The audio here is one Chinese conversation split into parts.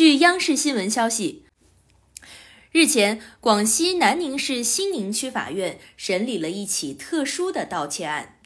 据央视新闻消息，日前，广西南宁市兴宁区法院审理了一起特殊的盗窃案。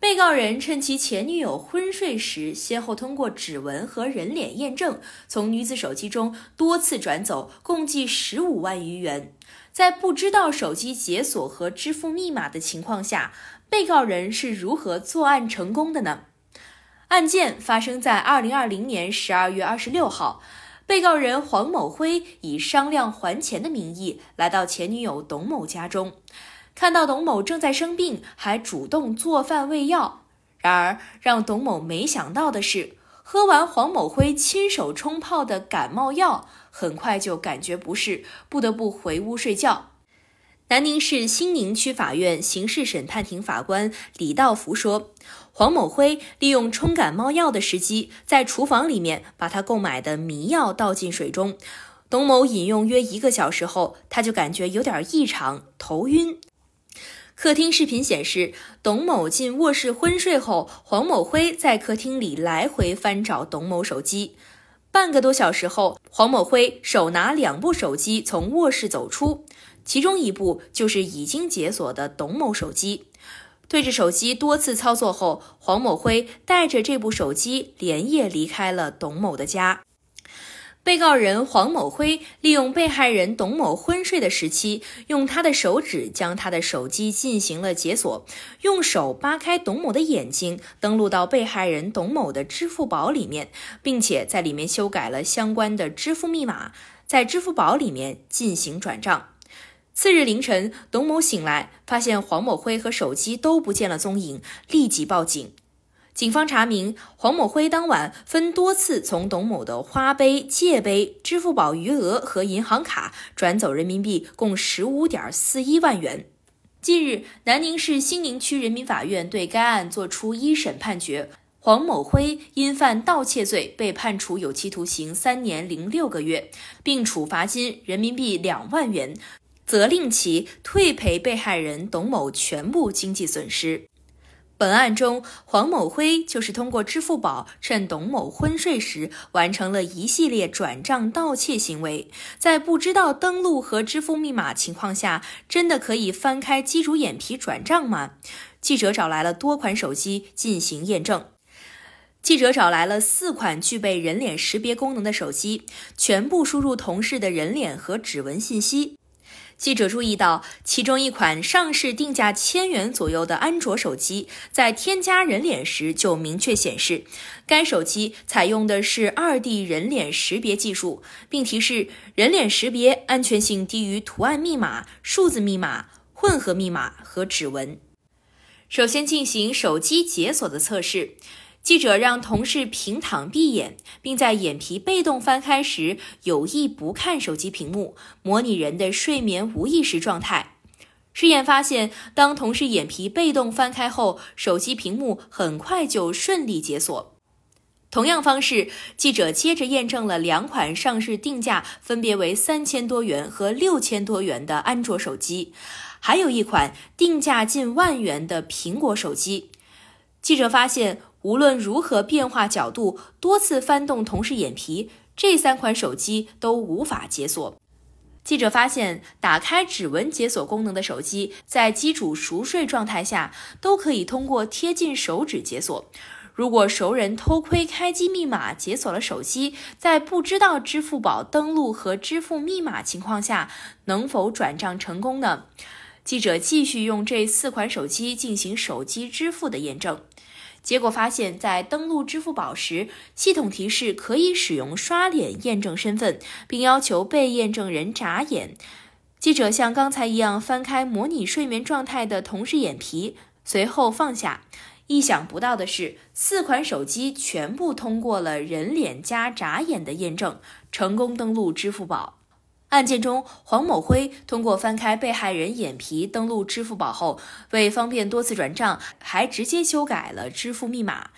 被告人趁其前女友昏睡时，先后通过指纹和人脸验证，从女子手机中多次转走共计十五万余元。在不知道手机解锁和支付密码的情况下，被告人是如何作案成功的呢？案件发生在二零二零年十二月二十六号，被告人黄某辉以商量还钱的名义来到前女友董某家中。看到董某正在生病，还主动做饭喂药。然而，让董某没想到的是，喝完黄某辉亲手冲泡的感冒药，很快就感觉不适，不得不回屋睡觉。南宁市兴宁区法院刑事审判庭法官李道福说，黄某辉利用冲感冒药的时机，在厨房里面把他购买的迷药倒进水中。董某饮用约一个小时后，他就感觉有点异常，头晕。客厅视频显示，董某进卧室昏睡后，黄某辉在客厅里来回翻找董某手机。半个多小时后，黄某辉手拿两部手机从卧室走出，其中一部就是已经解锁的董某手机。对着手机多次操作后，黄某辉带着这部手机连夜离开了董某的家。被告人黄某辉利用被害人董某昏睡的时期，用他的手指将他的手机进行了解锁，用手扒开董某的眼睛，登录到被害人董某的支付宝里面，并且在里面修改了相关的支付密码，在支付宝里面进行转账。次日凌晨，董某醒来，发现黄某辉和手机都不见了踪影，立即报警。警方查明，黄某辉当晚分多次从董某的花呗、借呗、支付宝余额和银行卡转走人民币共十五点四一万元。近日，南宁市兴宁区人民法院对该案作出一审判决，黄某辉因犯盗窃罪被判处有期徒刑三年零六个月，并处罚金人民币两万元，责令其退赔被害人董某全部经济损失。本案中，黄某辉就是通过支付宝趁董某昏睡时，完成了一系列转账盗窃行为。在不知道登录和支付密码情况下，真的可以翻开机主眼皮转账吗？记者找来了多款手机进行验证。记者找来了四款具备人脸识别功能的手机，全部输入同事的人脸和指纹信息。记者注意到，其中一款上市定价千元左右的安卓手机，在添加人脸时就明确显示，该手机采用的是二 D 人脸识别技术，并提示人脸识别安全性低于图案密码、数字密码、混合密码和指纹。首先进行手机解锁的测试。记者让同事平躺闭眼，并在眼皮被动翻开时有意不看手机屏幕，模拟人的睡眠无意识状态。试验发现，当同事眼皮被动翻开后，手机屏幕很快就顺利解锁。同样方式，记者接着验证了两款上市定价分别为三千多元和六千多元的安卓手机，还有一款定价近万元的苹果手机。记者发现。无论如何变化角度，多次翻动同事眼皮，这三款手机都无法解锁。记者发现，打开指纹解锁功能的手机，在机主熟睡状态下，都可以通过贴近手指解锁。如果熟人偷窥开机密码解锁了手机，在不知道支付宝登录和支付密码情况下，能否转账成功呢？记者继续用这四款手机进行手机支付的验证。结果发现，在登录支付宝时，系统提示可以使用刷脸验证身份，并要求被验证人眨眼。记者像刚才一样翻开模拟睡眠状态的同事眼皮，随后放下。意想不到的是，四款手机全部通过了人脸加眨眼的验证，成功登录支付宝。案件中，黄某辉通过翻开被害人眼皮登录支付宝后，为方便多次转账，还直接修改了支付密码。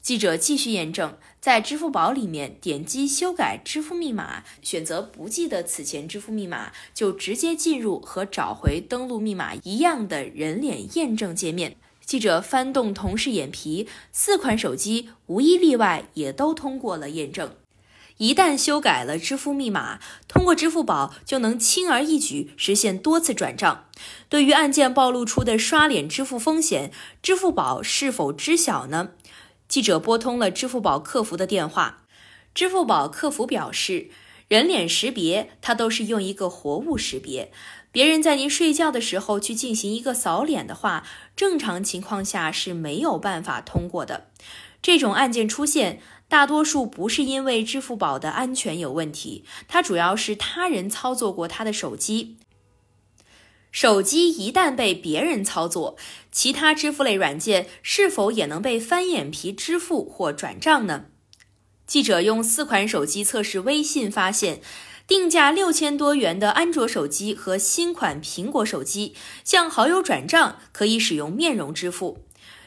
记者继续验证，在支付宝里面点击修改支付密码，选择不记得此前支付密码，就直接进入和找回登录密码一样的人脸验证界面。记者翻动同事眼皮，四款手机无一例外也都通过了验证。一旦修改了支付密码，通过支付宝就能轻而易举实现多次转账。对于案件暴露出的刷脸支付风险，支付宝是否知晓呢？记者拨通了支付宝客服的电话，支付宝客服表示，人脸识别它都是用一个活物识别，别人在您睡觉的时候去进行一个扫脸的话，正常情况下是没有办法通过的。这种案件出现。大多数不是因为支付宝的安全有问题，它主要是他人操作过他的手机。手机一旦被别人操作，其他支付类软件是否也能被翻眼皮支付或转账呢？记者用四款手机测试微信，发现定价六千多元的安卓手机和新款苹果手机向好友转账可以使用面容支付。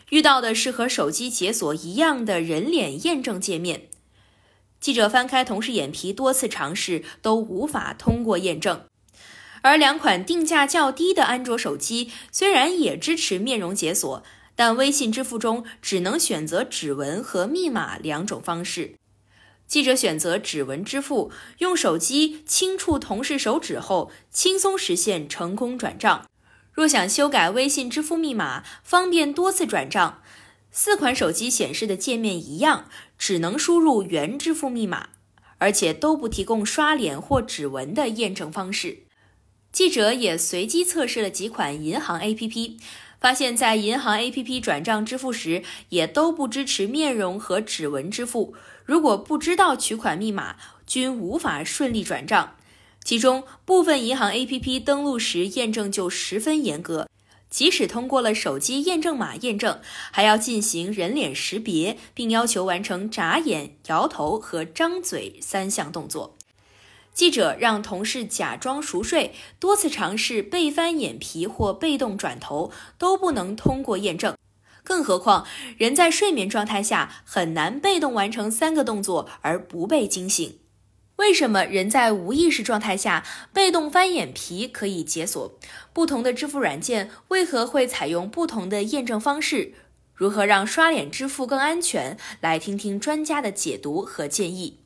遇到的是和手机解锁一样的人脸验证界面。记者翻开同事眼皮，多次尝试都无法通过验证。而两款定价较低的安卓手机虽然也支持面容解锁，但微信支付中只能选择指纹和密码两种方式。记者选择指纹支付，用手机轻触同事手指后，轻松实现成功转账。若想修改微信支付密码，方便多次转账，四款手机显示的界面一样，只能输入原支付密码，而且都不提供刷脸或指纹的验证方式。记者也随机测试了几款银行 APP，发现，在银行 APP 转账支付时，也都不支持面容和指纹支付。如果不知道取款密码，均无法顺利转账。其中部分银行 APP 登录时验证就十分严格，即使通过了手机验证码验证，还要进行人脸识别，并要求完成眨眼、摇头和张嘴三项动作。记者让同事假装熟睡，多次尝试被翻眼皮或被动转头都不能通过验证，更何况人在睡眠状态下很难被动完成三个动作而不被惊醒。为什么人在无意识状态下被动翻眼皮可以解锁？不同的支付软件为何会采用不同的验证方式？如何让刷脸支付更安全？来听听专家的解读和建议。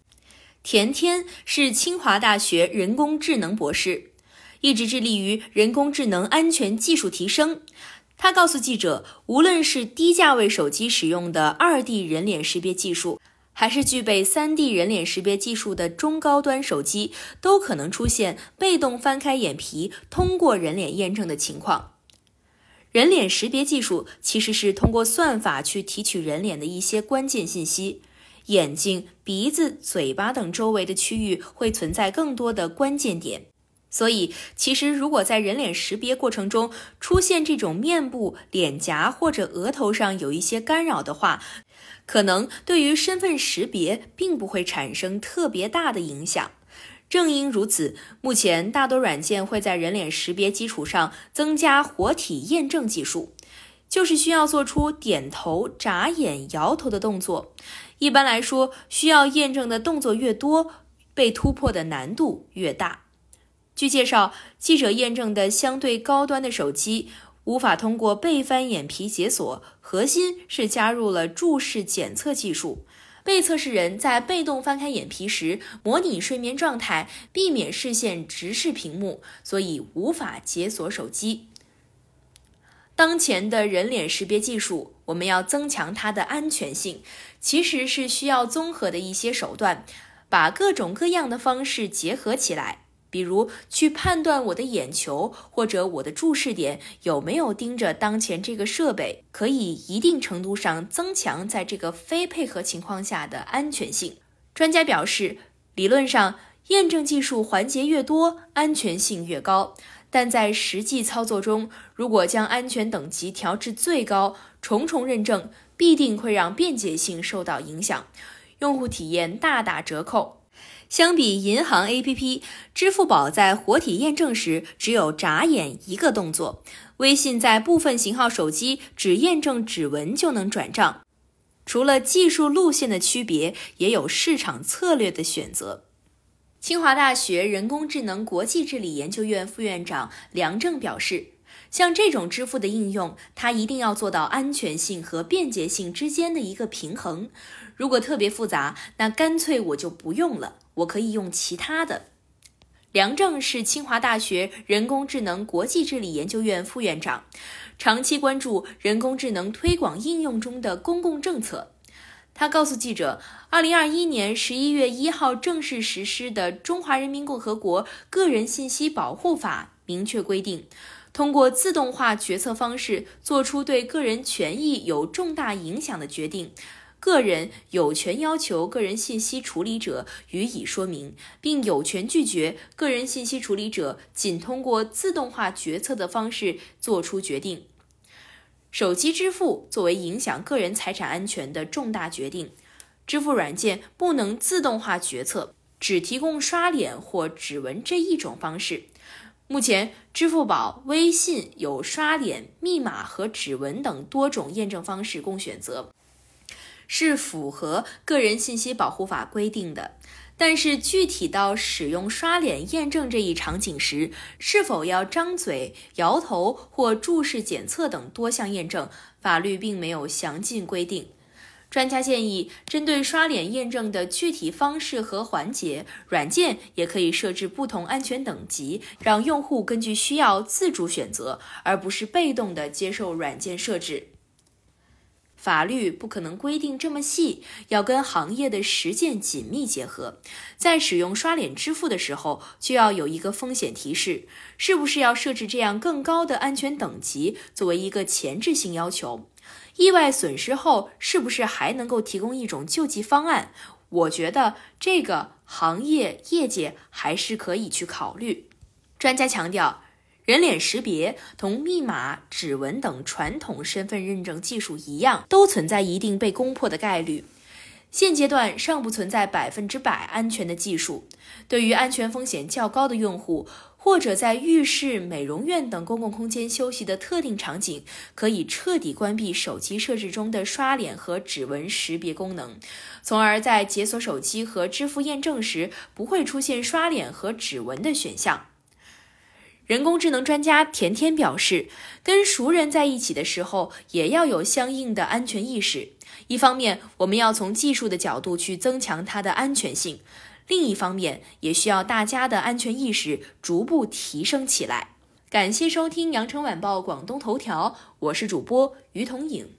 田天是清华大学人工智能博士，一直致力于人工智能安全技术提升。他告诉记者，无论是低价位手机使用的二 D 人脸识别技术。还是具备 3D 人脸识别技术的中高端手机，都可能出现被动翻开眼皮通过人脸验证的情况。人脸识别技术其实是通过算法去提取人脸的一些关键信息，眼睛、鼻子、嘴巴等周围的区域会存在更多的关键点。所以，其实如果在人脸识别过程中出现这种面部、脸颊或者额头上有一些干扰的话，可能对于身份识别并不会产生特别大的影响。正因如此，目前大多软件会在人脸识别基础上增加活体验证技术，就是需要做出点头、眨眼、摇头的动作。一般来说，需要验证的动作越多，被突破的难度越大。据介绍，记者验证的相对高端的手机。无法通过背翻眼皮解锁，核心是加入了注视检测技术。被测试人在被动翻开眼皮时，模拟睡眠状态，避免视线直视屏幕，所以无法解锁手机。当前的人脸识别技术，我们要增强它的安全性，其实是需要综合的一些手段，把各种各样的方式结合起来。比如去判断我的眼球或者我的注视点有没有盯着当前这个设备，可以一定程度上增强在这个非配合情况下的安全性。专家表示，理论上验证技术环节越多，安全性越高，但在实际操作中，如果将安全等级调至最高，重重认证必定会让便捷性受到影响，用户体验大打折扣。相比银行 APP，支付宝在活体验证时只有眨眼一个动作。微信在部分型号手机只验证指纹就能转账。除了技术路线的区别，也有市场策略的选择。清华大学人工智能国际治理研究院副院长梁正表示，像这种支付的应用，它一定要做到安全性和便捷性之间的一个平衡。如果特别复杂，那干脆我就不用了，我可以用其他的。梁正是清华大学人工智能国际治理研究院副院长，长期关注人工智能推广应用中的公共政策。他告诉记者，二零二一年十一月一号正式实施的《中华人民共和国个人信息保护法》明确规定，通过自动化决策方式做出对个人权益有重大影响的决定。个人有权要求个人信息处理者予以说明，并有权拒绝个人信息处理者仅通过自动化决策的方式作出决定。手机支付作为影响个人财产安全的重大决定，支付软件不能自动化决策，只提供刷脸或指纹这一种方式。目前，支付宝、微信有刷脸、密码和指纹等多种验证方式供选择。是符合个人信息保护法规定的，但是具体到使用刷脸验证这一场景时，是否要张嘴、摇头或注视检测等多项验证，法律并没有详尽规定。专家建议，针对刷脸验证的具体方式和环节，软件也可以设置不同安全等级，让用户根据需要自主选择，而不是被动的接受软件设置。法律不可能规定这么细，要跟行业的实践紧密结合。在使用刷脸支付的时候，就要有一个风险提示，是不是要设置这样更高的安全等级，作为一个前置性要求？意外损失后，是不是还能够提供一种救济方案？我觉得这个行业业界还是可以去考虑。专家强调。人脸识别同密码、指纹等传统身份认证技术一样，都存在一定被攻破的概率。现阶段尚不存在百分之百安全的技术。对于安全风险较高的用户，或者在浴室、美容院等公共空间休息的特定场景，可以彻底关闭手机设置中的刷脸和指纹识别功能，从而在解锁手机和支付验证时，不会出现刷脸和指纹的选项。人工智能专家田天表示，跟熟人在一起的时候，也要有相应的安全意识。一方面，我们要从技术的角度去增强它的安全性；另一方面，也需要大家的安全意识逐步提升起来。感谢收听羊城晚报广东头条，我是主播于彤颖。